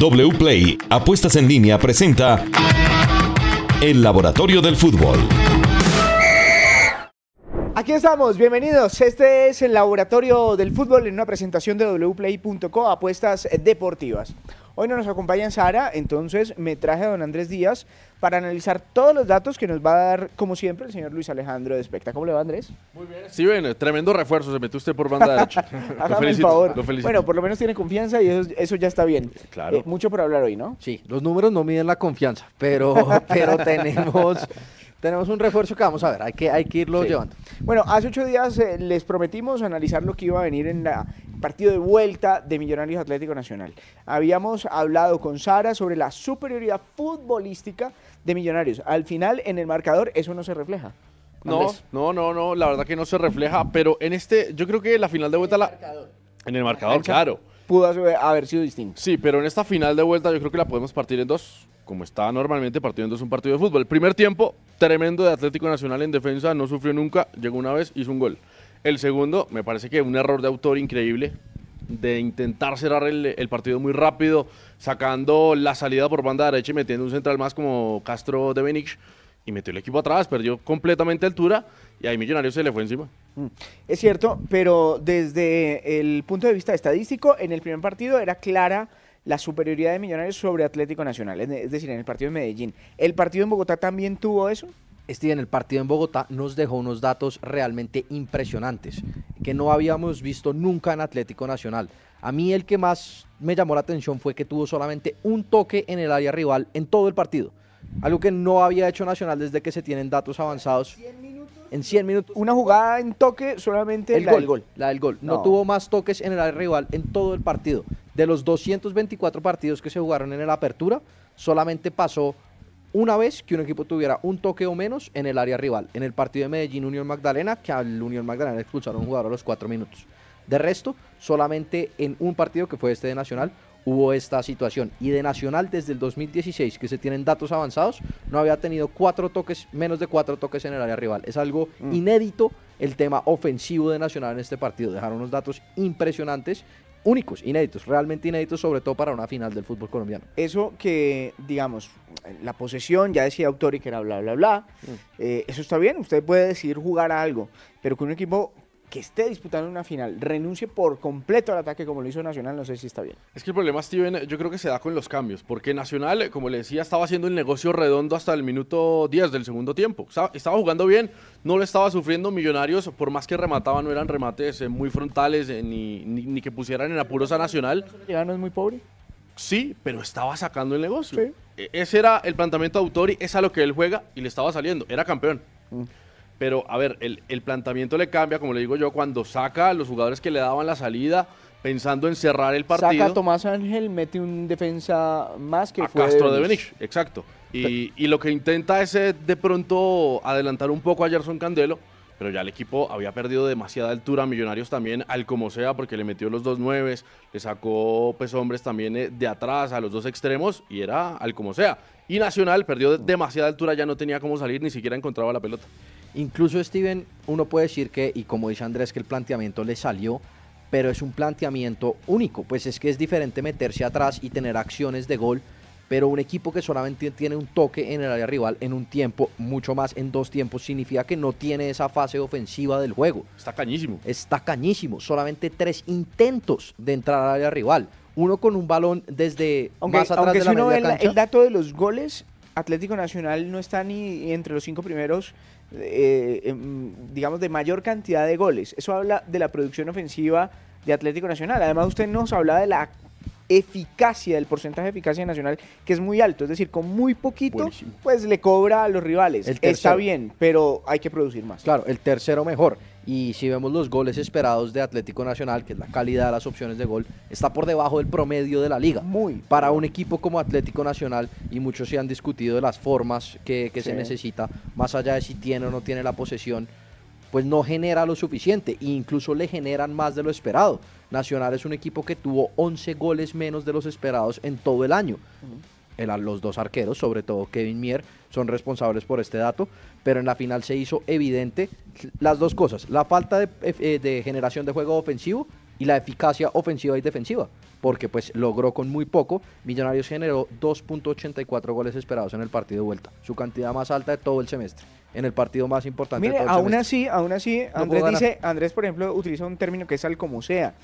WPLAY Apuestas en línea presenta El Laboratorio del Fútbol. Aquí estamos, bienvenidos. Este es el Laboratorio del Fútbol en una presentación de wplay.co Apuestas Deportivas. Hoy no nos acompaña Sara, entonces me traje a don Andrés Díaz para analizar todos los datos que nos va a dar, como siempre, el señor Luis Alejandro de Especta. ¿Cómo le va, Andrés? Muy bien. Sí, bien, tremendo refuerzo, se metió usted por banda derecha. Hágame el favor. Bueno, por lo menos tiene confianza y eso, ya está bien. Claro. Eh, mucho por hablar hoy, ¿no? Sí, los números no miden la confianza, pero, pero tenemos tenemos un refuerzo que vamos a ver, hay que, hay que irlo llevando. Bueno, hace ocho días eh, les prometimos analizar lo que iba a venir en el partido de vuelta de Millonarios Atlético Nacional. Habíamos hablado con Sara sobre la superioridad futbolística de Millonarios. Al final, en el marcador, eso no se refleja. No, no, no, no, la verdad que no se refleja, pero en este, yo creo que la final de vuelta... En el marcador, en el marcador claro. Pudo haber sido distinto. Sí, pero en esta final de vuelta yo creo que la podemos partir en dos como está normalmente, partido en dos un partido de fútbol. El primer tiempo, tremendo de Atlético Nacional en defensa, no sufrió nunca, llegó una vez, hizo un gol. El segundo, me parece que un error de autor increíble, de intentar cerrar el, partido muy rápido, sacando la salida por banda derecha y metiendo un central más como Castro de Benich, y metió el equipo atrás, perdió completamente altura, y ahí Millonarios se le fue encima. Mm. Es cierto, pero desde el punto de vista estadístico, en el primer partido era clara la superioridad de Millonarios sobre Atlético Nacional, es decir, en el partido de Medellín. ¿El partido en Bogotá también tuvo eso? En el partido en Bogotá nos dejó unos datos realmente impresionantes que no habíamos visto nunca en Atlético Nacional. A mí el que más me llamó la atención fue que tuvo solamente un toque en el área rival en todo el partido. Algo que no había hecho Nacional desde que se tienen datos avanzados. En 100 minutos. Una jugada en toque solamente el la del gol. La del gol. no. tuvo más toques en el área rival en todo el partido. De los 224 partidos que se jugaron en el Apertura, solamente pasó una vez que un equipo tuviera un toque o menos en el área rival. En el partido de Medellín Unión Magdalena, que al Unión Magdalena expulsaron a un jugador a los cuatro minutos. De resto, solamente en un partido que fue este de Nacional, hubo esta situación. Y de Nacional desde el 2016, que se tienen datos avanzados, no había tenido cuatro toques, menos de cuatro toques en el área rival. Es algo mm. inédito el tema ofensivo de Nacional en este partido. Dejaron unos datos impresionantes únicos, inéditos, realmente inéditos, sobre todo para una final del fútbol colombiano. Eso que, digamos, la posesión, ya decía Autori que era bla, bla, bla, mm. eh, eso está bien, usted puede decidir jugar a algo, pero que un equipo que esté disputando una final renuncie por completo al ataque como lo hizo Nacional, no sé si está bien. Es que el problema, Steven, yo creo que se da con los cambios, porque Nacional, como le decía, estaba haciendo el negocio redondo hasta el minuto 10 del segundo tiempo. Estaba, jugando bien, no le estaba sufriendo Millonarios, por más que remataban, no eran remates eh, muy frontales, eh, ni, ni, que pusieran en apuros a Nacional. ¿No es muy pobre? Sí, pero estaba sacando el negocio. E, ese era el planteamiento de Autori, es a lo que él juega y le estaba saliendo, era campeón. Mm. Pero, a ver, el, el, planteamiento le cambia, como le digo yo, cuando saca a los jugadores que le daban la salida, pensando en cerrar el partido. Saca a Tomás Ángel, mete un defensa más que a Castro de Benich, exacto. Y, y, lo que intenta es eh, de pronto adelantar un poco a Gerson Candelo, pero ya el equipo había perdido demasiada altura. Millonarios también, al como sea, porque le metió los dos nueves, le sacó pues hombres también eh, de atrás a los dos extremos y era al como sea. Y Nacional perdió demasiada altura, ya no tenía cómo salir, ni siquiera encontraba la pelota. Incluso Steven, uno puede decir que, y como dice Andrés, que el planteamiento le salió, pero es un planteamiento único, pues es que es diferente meterse atrás y tener acciones de gol, pero un equipo que solamente tiene un toque en el área rival en un tiempo, mucho más en dos tiempos, significa que no tiene esa fase ofensiva del juego. Está cañísimo. Está cañísimo, solamente tres intentos de entrar al área rival. Uno con un balón desde más atrás de la media el dato de los goles, Atlético Nacional no está ni entre los cinco primeros, eh, em, digamos, de mayor cantidad de goles. Eso habla de la producción ofensiva de Atlético Nacional. Además, usted nos habla de la eficacia, del porcentaje de eficacia nacional, que es muy alto. Es decir, con muy poquito, pues le cobra a los rivales. Está bien, pero hay que producir más. Claro, el tercero mejor. Y si vemos los goles esperados de Atlético Nacional, que es la calidad de las opciones de gol, está por debajo del promedio de la liga. Muy. Para un equipo como Atlético Nacional, y muchos se han discutido de las formas que, se necesita, más allá de si tiene o no tiene la posesión, pues no genera lo suficiente e incluso le generan más de lo esperado. Nacional es un equipo que tuvo 11 goles menos de los esperados en todo el año. los dos arqueros, sobre todo Kevin Mier, son responsables por este dato, pero en la final se hizo evidente las dos cosas, la falta de, eh, de generación de juego ofensivo y la eficacia ofensiva y defensiva. Porque pues logró con muy poco. Millonarios generó 2.84 goles esperados en el partido de vuelta, su cantidad más alta de todo el semestre en el partido más importante. Mire, de todo el aún semestre. así, aún así, No Andrés dice, Andrés, por ejemplo, utiliza un término que es al como sea,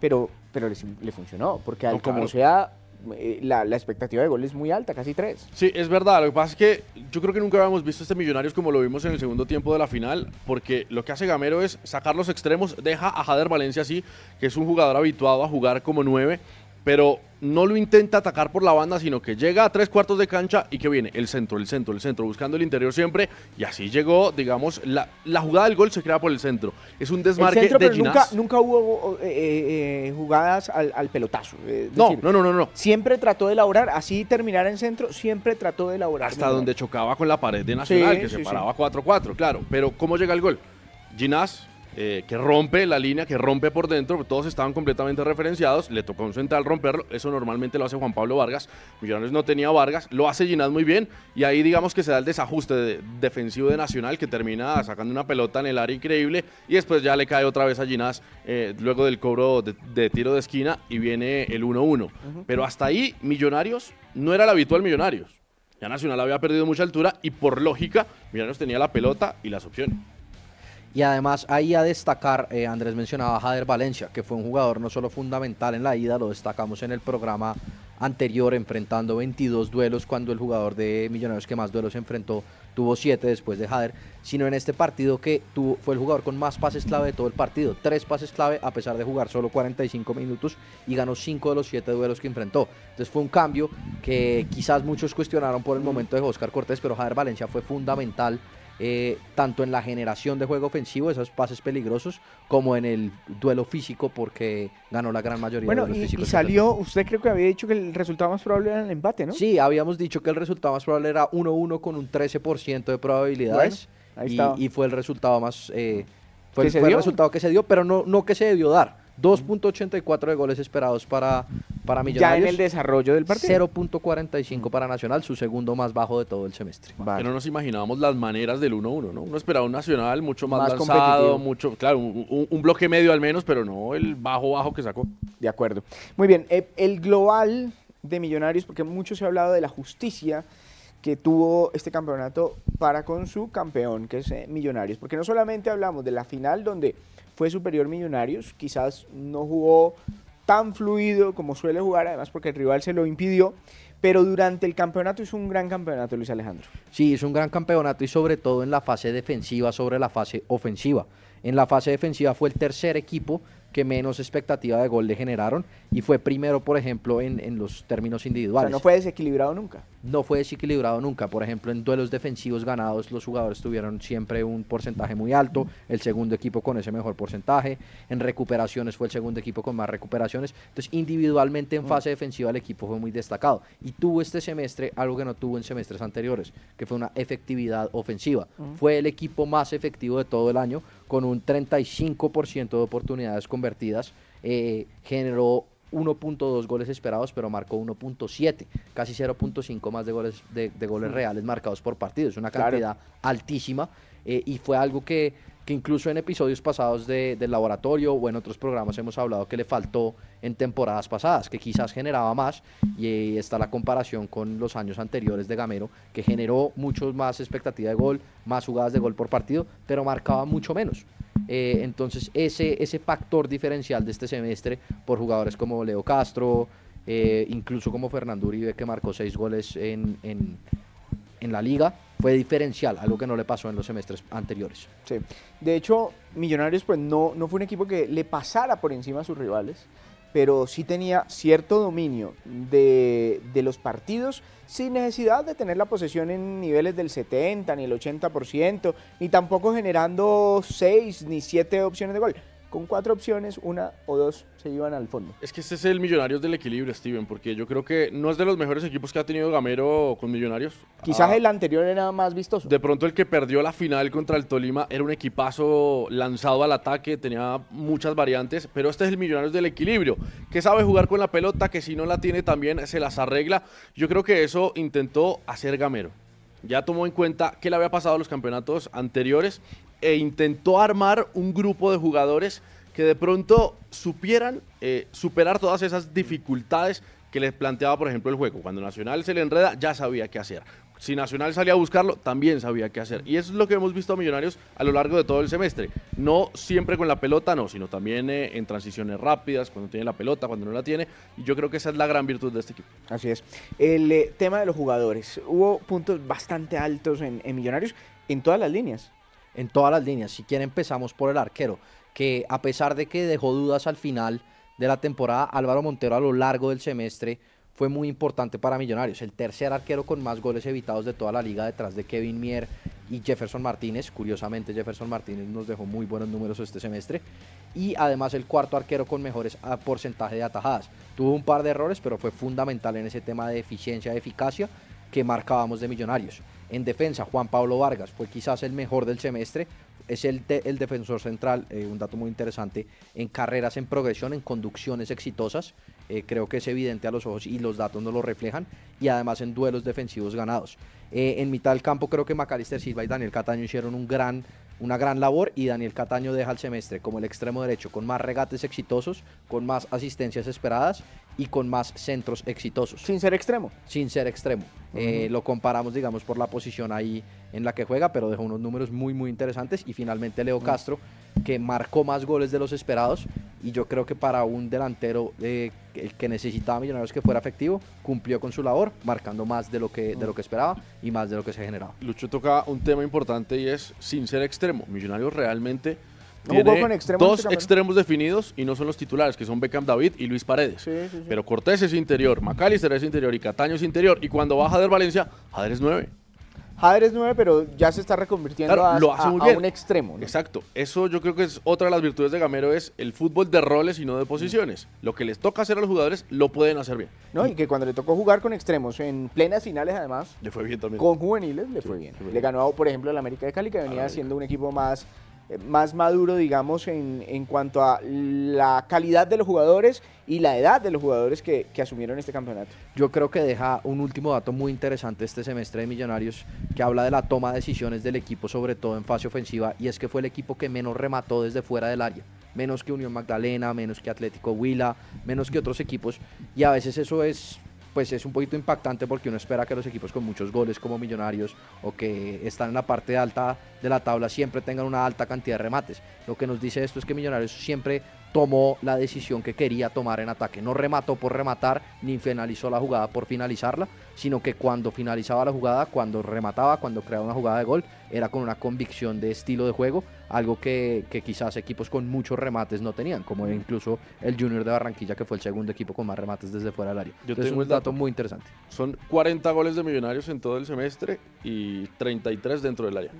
pero, pero le, le funcionó, porque al No, como claro. sea, eh, la, la expectativa de gol es muy alta, casi tres. Sí, es verdad. Lo que pasa es que yo creo que nunca habíamos visto este Millonarios como lo vimos en el segundo tiempo de la final, porque lo que hace Gamero es sacar los extremos, deja a Jader Valencia así, que es un jugador habituado a jugar como nueve, pero no lo intenta atacar por la banda, sino que llega a tres cuartos de cancha y que viene el centro, el centro, el centro, buscando el interior siempre, y así llegó, digamos, la, la jugada del gol se crea por el centro. Es un El desmarque centro, de pero nunca, Ginás. nunca hubo eh, eh, eh, jugadas al, al pelotazo. eh, No, decir, no, no, no, no. Siempre trató de elaborar, así terminar en centro, siempre trató de elaborar. Hasta donde chocaba con la pared de Nacional, Sí, que sí, se sí. paraba 4-4, claro. Pero ¿cómo llega el gol? Ginás, eh, que rompe la línea, que rompe por dentro, todos estaban completamente referenciados, le tocó un central romperlo, eso normalmente lo hace Juan Pablo Vargas, Millonarios no tenía Vargas, lo hace Ginás muy bien, y ahí digamos que se da el desajuste de- defensivo de Nacional, que termina sacando una pelota en el área increíble, y después ya le cae otra vez a Ginás, eh, luego del cobro de, de tiro de esquina, y viene el 1-1. Pero hasta ahí, Millonarios no era el habitual Millonarios. Ya Nacional había perdido mucha altura y por lógica, Millonarios tenía la pelota y las opciones. Y además ahí a destacar, eh, Andrés mencionaba a Jader Valencia, que fue un jugador no solo fundamental en la ida, lo destacamos en el programa anterior, enfrentando 22 duelos, cuando el jugador de Millonarios que más duelos enfrentó tuvo 7 después de Jader, sino en este partido que tuvo, fue el jugador con más pases clave de todo el partido, tres pases clave a pesar de jugar solo 45 minutos y ganó 5 de los 7 duelos que enfrentó. Entonces fue un cambio que quizás muchos cuestionaron por el momento de Oscar Cortés, pero Jader Valencia fue fundamental eh, tanto en la generación de juego ofensivo, esos pases peligrosos, como en el duelo físico, porque ganó la gran mayoría Bueno, de los y, físicos. y salió, usted creo que había dicho que el resultado más probable era el empate, ¿no? Sí, habíamos dicho que el resultado más probable era 1-1 con un 13% de probabilidades. Bueno, ahí y, y fue el resultado más. eh, fue, ¿Que el, se fue el resultado que se dio, pero no, no que se debió dar. 2.84 de goles esperados para, para ya en Millonarios. el desarrollo del partido. 0.45 para Nacional, su segundo más bajo de todo el semestre. Vale. Que no nos imaginábamos las maneras del 1-1, ¿no? Uno esperaba un Nacional mucho más, Más lanzado, competitivo. mucho, claro, un, un- un bloque medio al menos, pero no el bajo-bajo que sacó. De acuerdo. Muy bien, eh, el global de Millonarios, porque mucho se ha hablado de la justicia que tuvo este campeonato para con su campeón, que es eh, Millonarios. Porque no solamente hablamos de la final donde fue superior Millonarios, quizás no jugó tan fluido como suele jugar, además porque el rival se lo impidió, pero durante el campeonato hizo un gran campeonato Luis Alejandro. Sí, es un gran campeonato y sobre todo en la fase defensiva sobre la fase ofensiva. En la fase defensiva fue el tercer equipo que menos expectativa de gol le generaron y fue primero, por ejemplo, en, en los términos O sea, individuales. no fue desequilibrado nunca. No fue desequilibrado nunca. Por ejemplo, en duelos defensivos ganados, los jugadores tuvieron siempre un porcentaje muy alto. El segundo equipo con ese mejor porcentaje. En recuperaciones fue el segundo equipo con más recuperaciones. Entonces, individualmente en fase defensiva, el equipo fue muy destacado. Y tuvo este semestre algo que no tuvo en semestres anteriores, que fue una efectividad ofensiva. Fue el equipo más efectivo de todo el año, con un 35% de oportunidades convertidas. Eh, generó 1.2 goles esperados, pero marcó 1.7, casi 0.5 más de goles, de, de goles reales marcados por partido. Es una Claro. cantidad altísima eh, y fue algo que, que incluso en episodios pasados de- del laboratorio o en otros programas hemos hablado que le faltó en temporadas pasadas, que quizás generaba más y eh, está la comparación con los años anteriores de Gamero, que generó mucho más expectativa de gol, más jugadas de gol por partido, pero marcaba mucho menos. Eh, entonces, ese, ese factor diferencial de este semestre por jugadores como Leo Castro, eh, incluso como Fernando Uribe, que marcó seis goles en, en- en la liga, fue diferencial, algo que no le pasó en los semestres anteriores. Sí. De hecho, Millonarios pues no, no fue un equipo que le pasara por encima a sus rivales, pero sí tenía cierto dominio de, de los partidos sin necesidad de tener la posesión en niveles del 70 ni el 80%, ni tampoco generando 6 ni 7 opciones de gol. Con cuatro opciones, una o dos se iban al fondo. Es que este es el Millonarios del equilibrio, Steven, porque yo creo que no es de los mejores equipos que ha tenido Gamero con Millonarios. Quizás Ah, el anterior era más vistoso. De pronto el que perdió la final contra el Tolima era un equipazo lanzado al ataque, tenía muchas variantes, pero este es el Millonarios del equilibrio, que sabe jugar con la pelota, que si no la tiene también se las arregla. Yo creo que eso intentó hacer Gamero. Ya tomó en cuenta qué le había pasado a los campeonatos anteriores e intentó armar un grupo de jugadores que de pronto supieran eh, superar todas esas dificultades que les planteaba, por ejemplo, el juego. Cuando Nacional se le enreda, ya sabía qué hacer. Si Nacional salía a buscarlo, también sabía qué hacer. Y eso es lo que hemos visto a Millonarios a lo largo de todo el semestre. No siempre con la pelota, no, sino también eh, en transiciones rápidas, cuando tiene la pelota, cuando no la tiene. Y yo creo que esa es la gran virtud de este equipo. Así es. El eh, tema de los jugadores. Hubo puntos bastante altos en, en Millonarios en todas las líneas. En todas las líneas. Si quieren empezamos por el arquero, que a pesar de que dejó dudas al final de la temporada, Álvaro Montero a lo largo del semestre fue muy importante para Millonarios. El tercer arquero con más goles evitados de toda la liga detrás de Kevin Mier y Jefferson Martínez. Curiosamente Jefferson Martínez nos dejó muy buenos números este semestre. Y además el cuarto arquero con mejores ah, porcentaje de atajadas. Tuvo un par de errores, pero fue fundamental en ese tema de eficiencia y eficacia que marcábamos de Millonarios. En defensa, Juan Pablo Vargas fue quizás el mejor del semestre, es el, el defensor central, eh, un dato muy interesante, en carreras en progresión, en conducciones exitosas. Eh, creo que es evidente a los ojos y los datos no lo reflejan. Y además en duelos defensivos ganados. Eh, en mitad del campo creo que Macalister Silva y Daniel Cataño hicieron un gran, una gran labor y Daniel Cataño deja el semestre como el extremo derecho con más regates exitosos, con más asistencias esperadas y con más centros exitosos. Sin ser extremo. Sin ser extremo. lo comparamos, digamos, por la posición ahí en la que juega, pero dejó unos números muy, muy interesantes. Y finalmente Leo Castro, que marcó más goles de los esperados. Y yo creo que para un delantero eh, que necesitaba Millonarios que fuera efectivo, cumplió con su labor, marcando más de lo, que, de lo que esperaba y más de lo que se generaba. Lucho toca un tema importante y es sin ser extremo. Millonarios realmente tiene dos extremos definidos y no son los titulares, que son Beckham David y Luis Paredes. Pero Cortés es interior, Macalister es interior y Cataño es interior. Y cuando va Jader Valencia, Jader es nueve. Jader es 9, pero ya se está reconvirtiendo a, un extremo. Exacto. Eso yo creo que es otra de las virtudes de Gamero, es el fútbol de roles y no de posiciones. Lo que les toca hacer a los jugadores lo pueden hacer bien. No, y que cuando le tocó jugar con extremos, en plenas finales además, le fue bien también. Con juveniles le fue bien. Le ganó, por ejemplo, el América de Cali, que venía siendo un equipo más más maduro, digamos, en, en, cuanto a la calidad de los jugadores y la edad de los jugadores que, que, asumieron este campeonato. Yo creo que deja un último dato muy interesante este semestre de Millonarios, que habla de la toma de decisiones del equipo, sobre todo en fase ofensiva, y es que fue el equipo que menos remató desde fuera del área. Menos que Unión Magdalena, menos que Atlético Huila, menos que otros equipos, y a veces eso es pues es un poquito impactante porque uno espera que los equipos con muchos goles como Millonarios o que están en la parte alta de la tabla siempre tengan una alta cantidad de remates. Lo que nos dice esto es que Millonarios siempre tomó la decisión que quería tomar en ataque. No remató por rematar ni finalizó la jugada por finalizarla, sino que cuando finalizaba la jugada, cuando remataba, cuando creaba una jugada de gol, era con una convicción de estilo de juego, algo que, quizás equipos con muchos remates no tenían, como incluso el Junior de Barranquilla, que fue el segundo equipo con más remates desde fuera del área. Yo tengo un dato, muy interesante. Son 40 goles de Millonarios en todo el semestre y 33 dentro del área.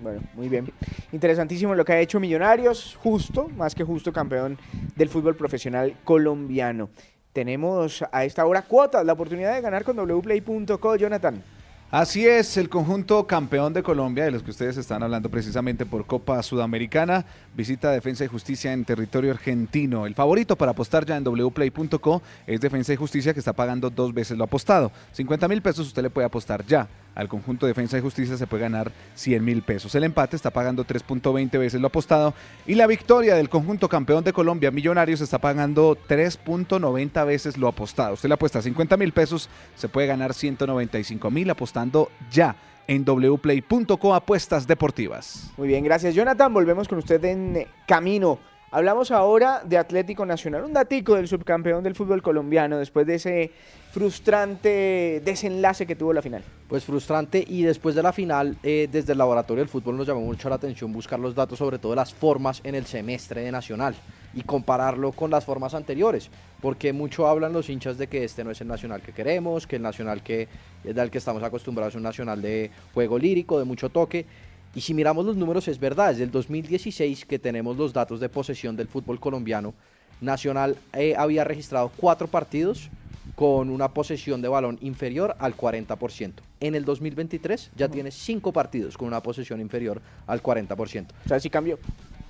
Bueno, muy bien. Interesantísimo lo que ha hecho Millonarios, justo, más que justo campeón del fútbol profesional colombiano. Tenemos a esta hora cuotas, la oportunidad de ganar con wplay.co, Jonathan. Así es, el conjunto campeón de Colombia, de los que ustedes están hablando precisamente por Copa Sudamericana, visita Defensa y Justicia en territorio argentino. El favorito para apostar ya en wplay.co es Defensa y Justicia que está pagando dos veces lo apostado. 50 mil pesos usted le puede apostar ya al conjunto Defensa y Justicia se puede ganar 100 mil pesos. El empate está pagando 3.20 veces lo apostado y la victoria del conjunto campeón de Colombia, Millonarios, está pagando 3.90 veces lo apostado. Usted le apuesta 50 mil pesos, se puede ganar 195 mil apostando ya en wplay.co apuestas deportivas. Muy bien, gracias Jonathan. Volvemos con usted en camino Hablamos ahora de Atlético Nacional, un datico del subcampeón del fútbol colombiano después de ese frustrante desenlace que tuvo la final. Pues frustrante y después de la final, eh, desde el laboratorio del fútbol nos llamó mucho la atención buscar los datos sobre todo las formas en el semestre de Nacional y compararlo con las formas anteriores, porque mucho hablan los hinchas de que este no es el Nacional que queremos, que el Nacional que del que estamos acostumbrados es un Nacional de juego lírico, de mucho toque, y si miramos los números, es verdad, desde el 2016 que tenemos los datos de posesión del fútbol colombiano, Nacional eh, había registrado cuatro partidos con una posesión de balón inferior al 40%. En el 2023 ya tiene cinco partidos con una posesión inferior al 40%. O sea, sí cambió.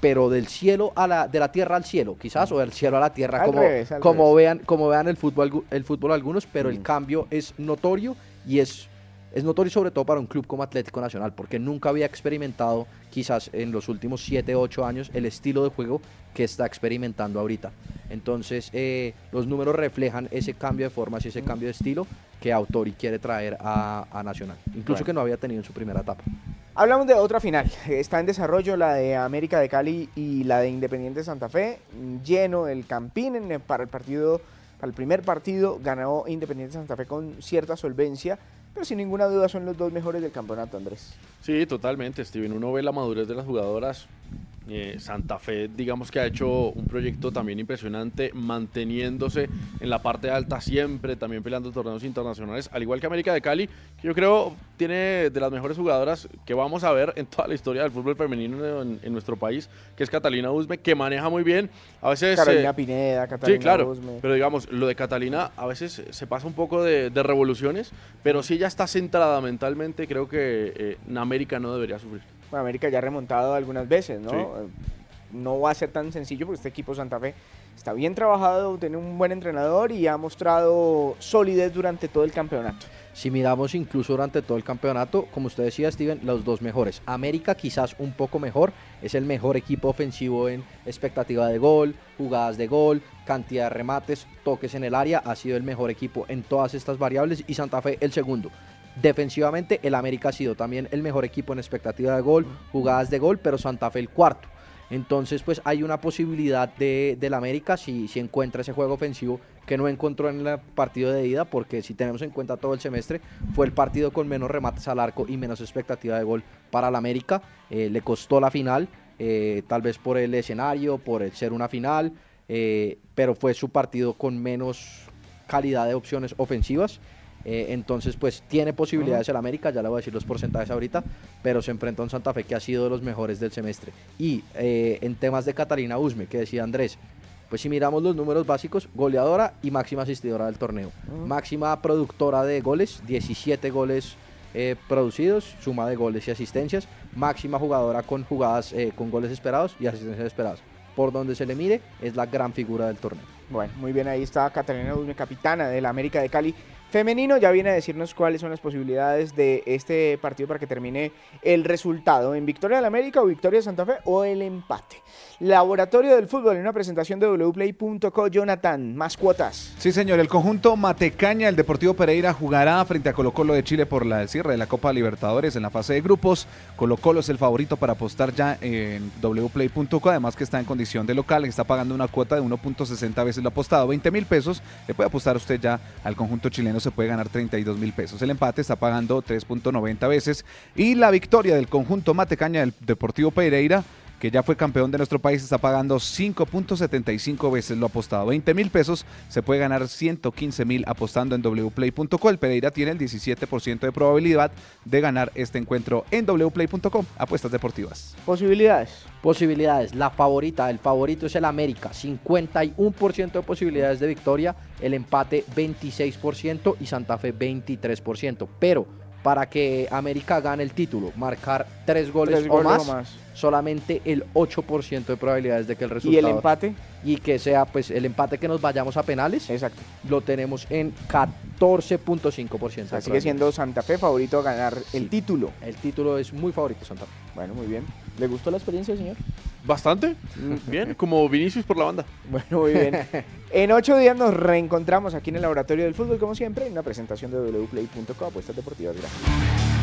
Pero del cielo a la, de la tierra al cielo, quizás, o del cielo a la tierra, como, como vean, como vean el fútbol, el fútbol algunos, pero el cambio es notorio y es es notorio sobre todo para un club como Atlético Nacional, porque nunca había experimentado quizás en los últimos 7, 8 años el estilo de juego que está experimentando ahorita. Entonces, eh, los números reflejan ese cambio de formas y ese cambio de estilo que Autori quiere traer a, Nacional, incluso que no había tenido en su primera etapa. Hablamos de otra final. Está en desarrollo la de América de Cali y la de Independiente Santa Fe. Lleno el Campín para el partido, para el primer partido ganó Independiente Santa Fe con cierta solvencia sin ninguna duda son los dos mejores del campeonato, Andrés. Sí, totalmente, Steven. Uno ve la madurez de las jugadoras, eh, Santa Fe, digamos que ha hecho un proyecto también impresionante, manteniéndose en la parte alta siempre, también peleando torneos internacionales, al igual que América de Cali, que yo creo tiene de las mejores jugadoras que vamos a ver en toda la historia del fútbol femenino en, nuestro país, que es Catalina Usme, que maneja muy bien. A veces. Carolina eh, Pineda, Catalina sí, claro, Pero digamos, lo de Catalina a veces se pasa un poco de, revoluciones, pero si ella está centrada mentalmente, creo que eh, en América no debería sufrir. Bueno, América ya ha remontado algunas veces, ¿no? No va a ser tan sencillo porque este equipo Santa Fe está bien trabajado, tiene un buen entrenador y ha mostrado solidez durante todo el campeonato. Si miramos incluso durante todo el campeonato, como usted decía, Steven, los dos mejores. América quizás un poco mejor, es el mejor equipo ofensivo en expectativa de gol, jugadas de gol, cantidad de remates, toques en el área, ha sido el mejor equipo en todas estas variables y Santa Fe el segundo. Defensivamente, el América ha sido también el mejor equipo en expectativa de gol, jugadas de gol, pero Santa Fe el cuarto. Entonces, pues hay una posibilidad de, del América si, si encuentra ese juego ofensivo que no encontró en el partido de ida, porque si tenemos en cuenta todo el semestre, fue el partido con menos remates al arco y menos expectativa de gol para el América. Eh, le costó la final, eh, tal vez por el escenario, por el ser una final, eh, pero fue su partido con menos calidad de opciones ofensivas. Eh, entonces, pues tiene posibilidades el América, ya le voy a decir los porcentajes ahorita, pero se enfrenta a un Santa Fe que ha sido de los mejores del semestre. Y eh, en temas de Catalina Usme, que decía Andrés, pues si miramos los números básicos, goleadora y máxima asistidora del torneo. Máxima productora de goles, 17 goles eh, producidos, suma de goles y asistencias. Máxima jugadora con jugadas, con goles esperados y asistencias esperadas. Por donde se le mire, es la gran figura del torneo. Bueno, muy bien, ahí está Catalina Usme, capitana de la América de Cali femenino ya viene a decirnos cuáles son las posibilidades de este partido para que termine el resultado en Victoria del América o Victoria de Santa Fe o el empate. Laboratorio del Fútbol en una presentación de wplay.co. Jonathan, más cuotas. Sí, señor. El conjunto Matecaña, el Deportivo Pereira, jugará frente a Colo Colo de Chile por la, cierre de la Copa Libertadores en la fase de grupos. Colo Colo es el favorito para apostar ya en wplay.co. Además que está en condición de local, está pagando una cuota de 1.60 veces lo apostado. 20 mil pesos. Le puede apostar usted ya al conjunto chileno, se puede ganar 32 mil pesos. El empate está pagando 3.90 veces. Y la victoria del conjunto Matecaña del Deportivo Pereira que ya fue campeón de nuestro país, está pagando 5.75 veces lo apostado. 20 mil pesos, se puede ganar 115 mil apostando en wplay.com. El Pereira tiene el 17% de probabilidad de ganar este encuentro en wplay.com. Apuestas deportivas. Posibilidades. Posibilidades. La favorita, el favorito es el América. 51% de posibilidades de victoria. El empate 26% y Santa Fe 23%. Pero para que América gane el título, marcar tres goles, o, más, solamente el 8% de probabilidades de que el resultado... ¿Y el empate? Y que sea pues el empate que nos vayamos a penales. Exacto. Lo tenemos en 14.5%. sigue siendo Santa Fe favorito a ganar el título. El título es muy favorito Santa Fe. Bueno, muy bien. ¿Le gustó la experiencia, señor? Bastante. Mm. Bien, como Vinicius por la banda. Bueno, muy bien. en ocho días nos reencontramos aquí en el Laboratorio del Fútbol, como siempre, en una presentación de wplay.co, apuestas deportivas. Gracias.